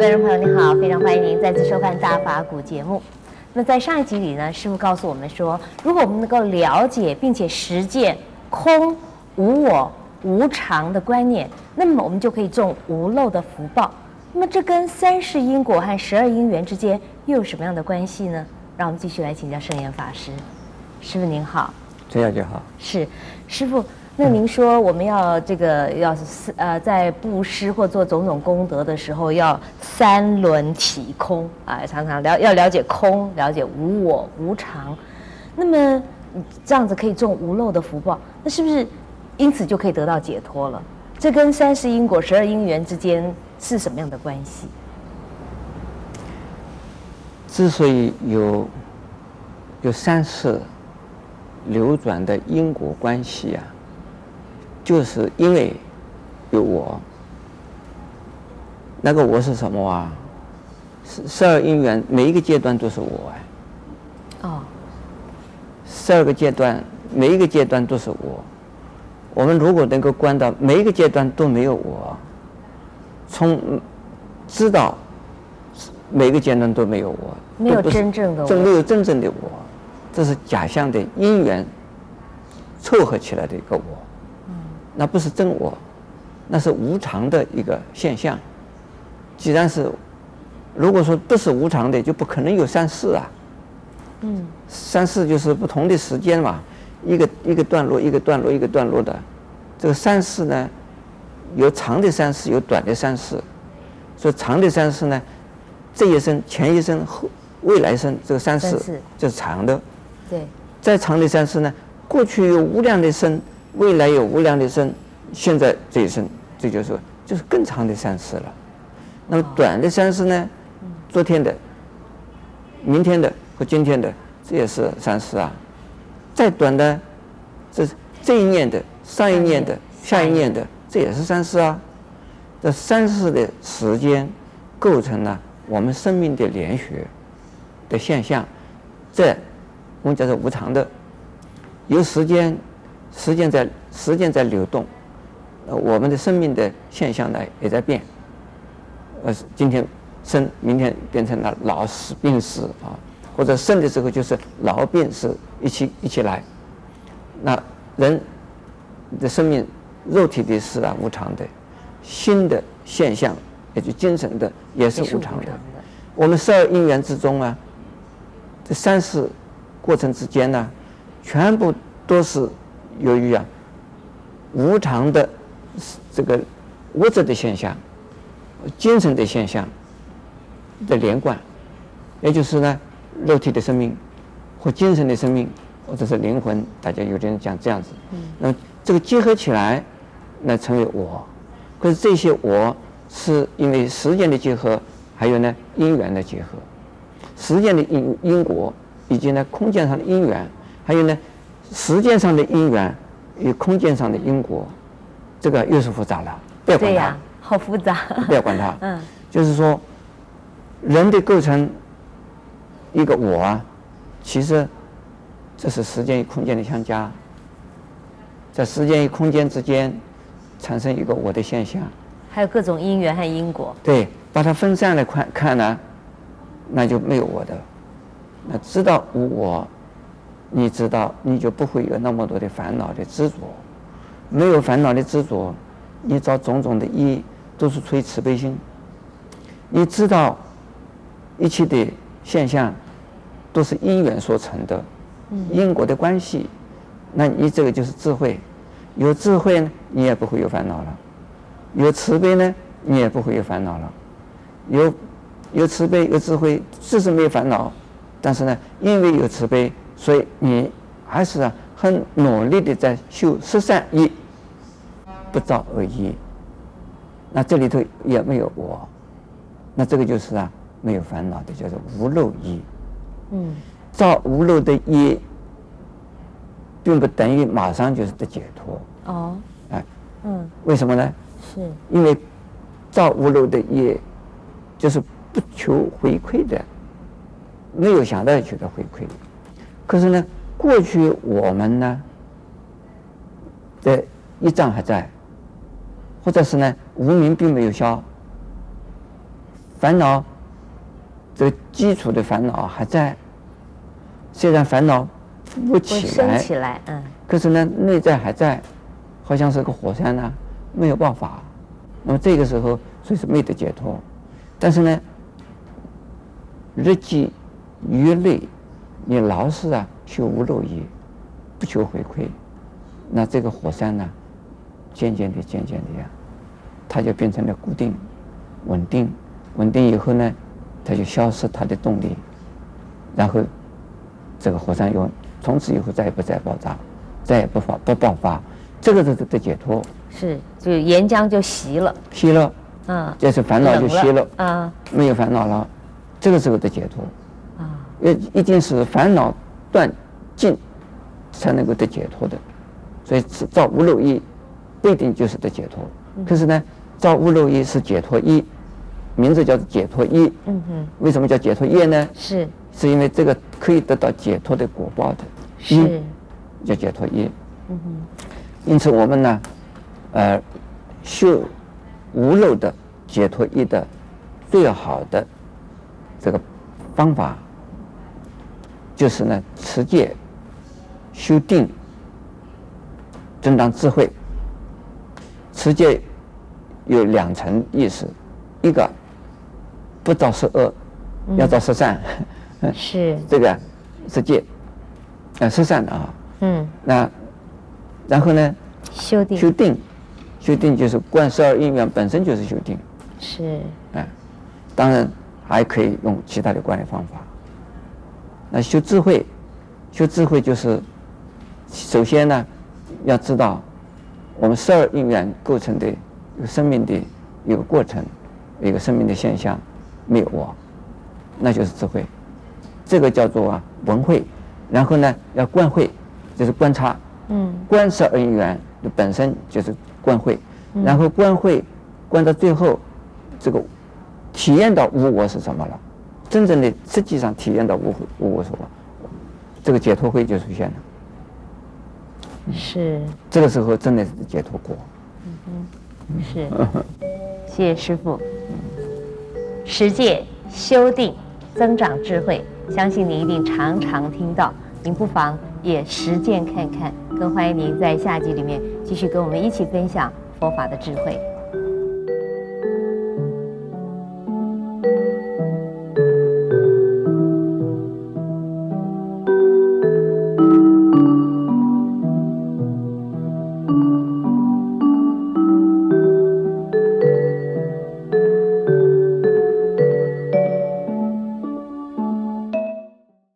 各位观众朋友，您好，非常欢迎您再次收看《大法古》节目。那在上一集里呢，师傅告诉我们说，如果我们能够了解并且实践空、无我、无常的观念，那么我们就可以种无漏的福报。那么这跟三世因果和十二因缘之间又有什么样的关系呢？让我们继续来请教圣严法师。师傅您好，陈小姐好。是，师父。那您说我们要这个要是呃在布施或做种种功德的时候要三轮体空啊，常常了要了解空，了解无我无常，那么这样子可以种无漏的福报，那是不是因此就可以得到解脱了？这跟三世因果、十二因缘之间是什么样的关系？之所以有有三世流转的因果关系啊。就是因为有我，那个我是什么啊？十十二因缘每一个阶段都是我哎。哦。十二个阶段每一个阶段都是我，我们如果能够观到每一个阶段都没有我，从知道每个阶段都没有我，没有真正的我，没有真正的我，这是假象的因缘凑合起来的一个我。那不是真我，那是无常的一个现象。既然是，如果说不是无常的，就不可能有三世啊。嗯，三世就是不同的时间嘛，一个一个段落，一个段落，一个段落的。这个三世呢，有长的三世，有短的三世。所以长的三世呢，这一生、前一生、后未来生，这个三世就是长的。对。再长的三世呢，过去有无量的生。未来有无量的生，现在这一生，这就是就是更长的三世了。那么短的三世呢？昨天的、明天的和今天的，这也是三世啊。再短的，这这一念的、上一念的、下一念的，这也是三世啊。这三世的时间构成了我们生命的连续的现象，这我们叫做无常的，由时间。时间在时间在流动，呃，我们的生命的现象呢也在变。呃，今天生，明天变成了老死病死啊，或者生的时候就是老病死一起一起来。那人的生命，肉体的是啊无常的，新的现象，也就精神的也是无常的。我们十二因缘之中啊，这三世过程之间呢，全部都是。由于啊，无常的这个物质的现象、精神的现象的连贯，也就是呢，肉体的生命或精神的生命，或者是灵魂，大家有的人讲这样子。嗯。那么这个结合起来，那成为我。可是这些我是因为时间的结合，还有呢因缘的结合，时间的因因果，以及呢空间上的因缘，还有呢。时间上的因缘与空间上的因果，这个又是复杂了，不要管它。对呀，好复杂。不要管它。嗯。就是说，人的构成，一个我啊，其实这是时间与空间的相加，在时间与空间之间产生一个我的现象。还有各种因缘和因果。对，把它分散来看看呢，那就没有我的，那知道无我。你知道，你就不会有那么多的烦恼的执着。没有烦恼的执着，你找种种的因，都是出于慈悲心。你知道，一切的现象都是因缘所成的，因果的关系。那你这个就是智慧。有智慧呢，你也不会有烦恼了；有慈悲呢，你也不会有烦恼了。有有慈悲有智慧，就是没有烦恼。但是呢，因为有慈悲。所以你还是啊很努力的在修十善业，不造恶业。那这里头也没有我，那这个就是啊没有烦恼的，叫做无漏业。嗯，造无漏的业，并不等于马上就是得解脱。哦，哎，嗯，为什么呢？是因为造无漏的业，就是不求回馈的，没有想到要求的回馈。可是呢，过去我们呢的一障还在，或者是呢无名并没有消，烦恼这个基础的烦恼还在，虽然烦恼不起来，起来，嗯，可是呢，内在还在，好像是个火山呢、啊，没有爆发。那么这个时候，所以是没得解脱。但是呢，日积月累，你老是啊修无漏业，不求回馈，那这个火山呢，渐渐的、渐渐的呀，它就变成了固定、稳定。稳定以后呢，它就消失它的动力，然后这个火山又从此以后再也不再爆炸，再也不发不爆发，这个是的解脱。是，就岩浆就熄了。熄了。嗯。这是烦恼就熄了。啊。没有烦恼了，这个时候的解脱。啊。一一定是烦恼断尽才能够得解脱的，所以造无漏业不一定就是得解脱。可是呢，造无漏业是解脱业。名字叫做解脱业，嗯哼，为什么叫解脱业呢？是，是因为这个可以得到解脱的果报的，是，叫解脱业，嗯哼。因此我们呢，呃，修无漏的解脱业的最好的这个方法，就是呢持戒、修定、增长智慧。持戒有两层意思，一个。不造十恶，要造十善，嗯、是这个持戒，呃，十善的啊。嗯。那然后呢？修定。修定，修定就是观十二因缘本身就是修定。是。啊，当然还可以用其他的观念方法。那修智慧，修智慧就是首先呢，要知道我们十二因缘构成的一个生命的一个过程，一个生命的现象。没有我，那就是智慧，这个叫做啊文慧，然后呢要观慧，就是观察，嗯，观十二因缘的本身就是观慧，然后观慧，观到最后，这个体验到无我是什么了，真正的实际上体验到无无我所，这个解脱慧就出现了，是，这个时候真的是解脱过，嗯哼，是，谢谢师傅。实践、修定、增长智慧，相信您一定常常听到。您不妨也实践看看。更欢迎您在下集里面继续跟我们一起分享佛法的智慧。